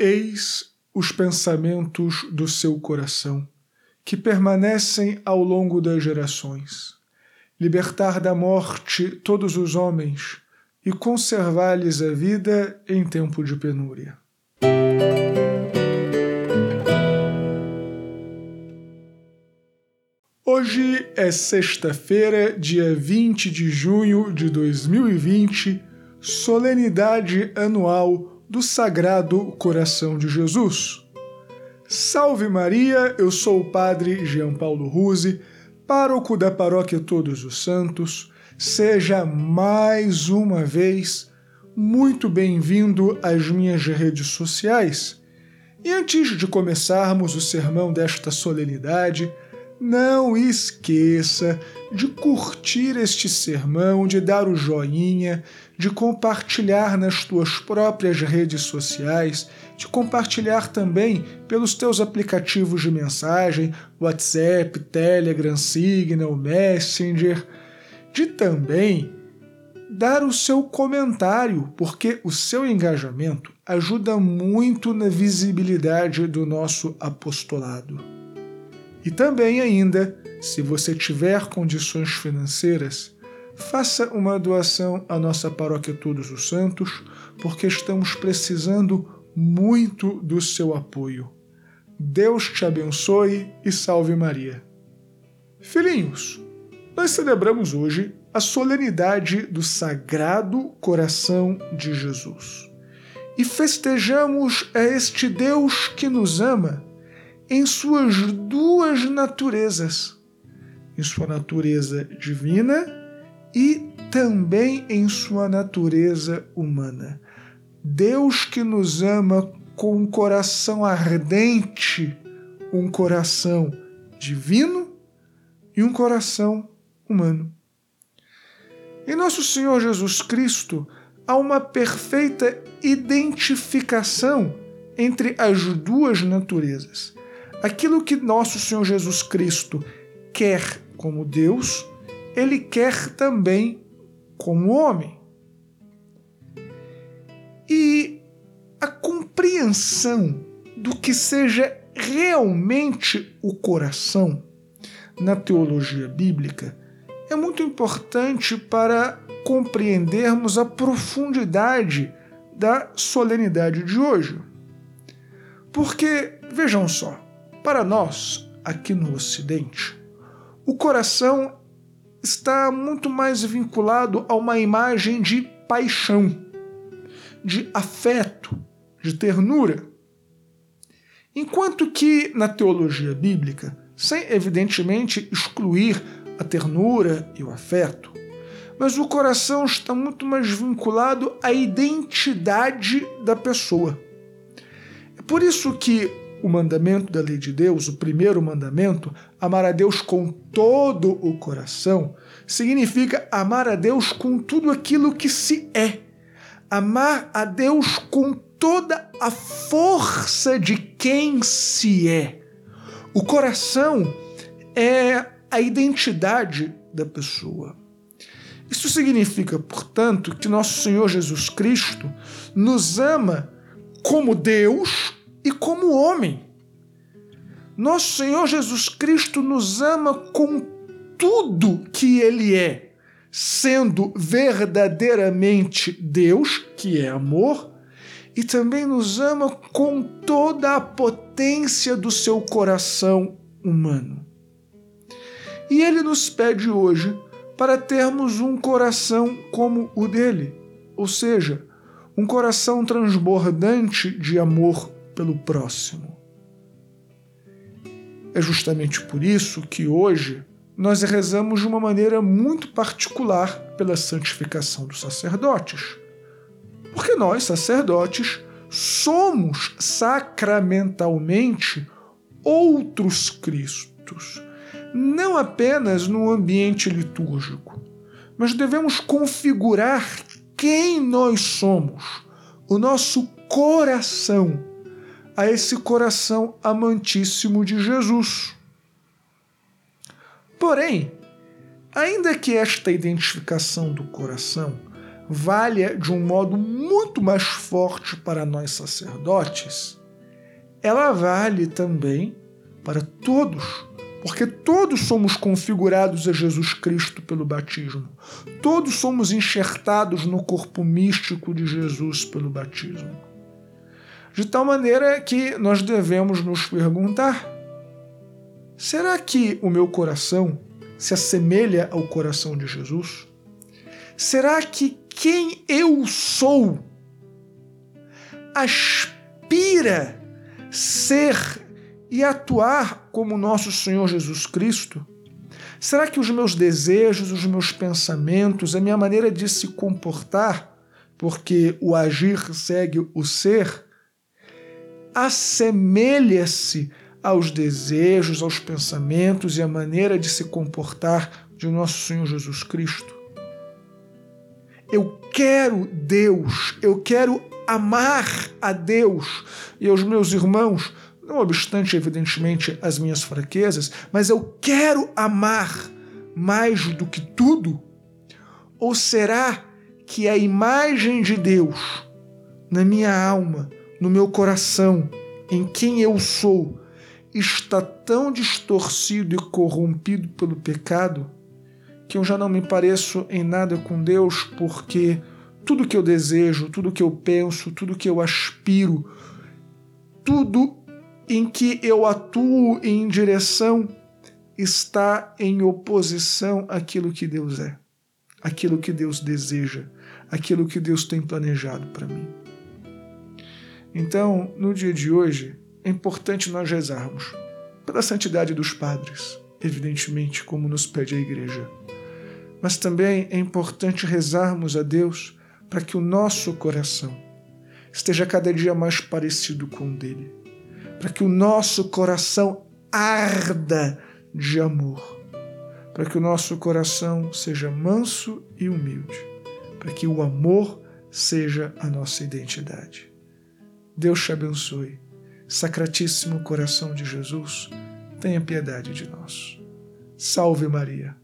Eis os pensamentos do seu coração, que permanecem ao longo das gerações. Libertar da morte todos os homens e conservar-lhes a vida em tempo de penúria. Hoje é sexta-feira, dia 20 de junho de 2020, solenidade anual do Sagrado Coração de Jesus. Salve Maria, eu sou o Padre Jean Paulo Ruse, pároco da Paróquia Todos os Santos. Seja mais uma vez muito bem-vindo às minhas redes sociais. E antes de começarmos o sermão desta solenidade, não esqueça de curtir este sermão, de dar o joinha, de compartilhar nas tuas próprias redes sociais, de compartilhar também pelos teus aplicativos de mensagem, WhatsApp, Telegram, Signal, Messenger, de também dar o seu comentário, porque o seu engajamento ajuda muito na visibilidade do nosso apostolado. E também ainda, se você tiver condições financeiras, faça uma doação à nossa paróquia Todos os Santos, porque estamos precisando muito do seu apoio. Deus te abençoe e salve Maria. Filhinhos, nós celebramos hoje a solenidade do Sagrado Coração de Jesus. E festejamos a este Deus que nos ama em suas duas naturezas, em sua natureza divina e também em sua natureza humana. Deus que nos ama com um coração ardente, um coração divino e um coração humano. Em nosso Senhor Jesus Cristo há uma perfeita identificação entre as duas naturezas aquilo que nosso Senhor Jesus Cristo quer como Deus, ele quer também como homem. E a compreensão do que seja realmente o coração na teologia bíblica é muito importante para compreendermos a profundidade da solenidade de hoje. Porque, vejam só, para nós, aqui no Ocidente, o coração está muito mais vinculado a uma imagem de paixão, de afeto, de ternura. Enquanto que na teologia bíblica, sem evidentemente excluir a ternura e o afeto, mas o coração está muito mais vinculado à identidade da pessoa. É por isso que o mandamento da lei de Deus, o primeiro mandamento, amar a Deus com todo o coração, significa amar a Deus com tudo aquilo que se é. Amar a Deus com toda a força de quem se é. O coração é a identidade da pessoa. Isso significa, portanto, que nosso Senhor Jesus Cristo nos ama como Deus e como homem. Nosso Senhor Jesus Cristo nos ama com tudo que Ele é, sendo verdadeiramente Deus, que é amor, e também nos ama com toda a potência do seu coração humano. E Ele nos pede hoje para termos um coração como o dele, ou seja, um coração transbordante de amor pelo próximo. É justamente por isso que hoje nós rezamos de uma maneira muito particular pela santificação dos sacerdotes. Porque nós, sacerdotes, somos sacramentalmente outros Cristos, não apenas no ambiente litúrgico, mas devemos configurar quem nós somos, o nosso coração a esse coração amantíssimo de Jesus. Porém, ainda que esta identificação do coração valha de um modo muito mais forte para nós sacerdotes, ela vale também para todos, porque todos somos configurados a Jesus Cristo pelo batismo. Todos somos enxertados no corpo místico de Jesus pelo batismo. De tal maneira que nós devemos nos perguntar: será que o meu coração se assemelha ao coração de Jesus? Será que quem eu sou aspira ser e atuar como nosso Senhor Jesus Cristo? Será que os meus desejos, os meus pensamentos, a minha maneira de se comportar, porque o agir segue o ser, assemelha-se aos desejos, aos pensamentos e à maneira de se comportar de nosso Senhor Jesus Cristo? Eu quero Deus, eu quero amar a Deus e aos meus irmãos, não obstante, evidentemente, as minhas fraquezas, mas eu quero amar mais do que tudo? Ou será que a imagem de Deus na minha alma, no meu coração, em quem eu sou, está tão distorcido e corrompido pelo pecado que eu já não me pareço em nada com Deus, porque tudo que eu desejo, tudo que eu penso, tudo que eu aspiro, tudo em que eu atuo em direção está em oposição àquilo que Deus é, àquilo que Deus deseja, àquilo que Deus tem planejado para mim. Então, no dia de hoje, é importante nós rezarmos pela santidade dos padres, evidentemente, como nos pede a Igreja mas também é importante rezarmos a Deus para que o nosso coração esteja cada dia mais parecido com o dele, para que o nosso coração arda de amor, para que o nosso coração seja manso e humilde, para que o amor seja a nossa identidade. Deus te abençoe. Sacratíssimo coração de Jesus, tenha piedade de nós. Salve Maria.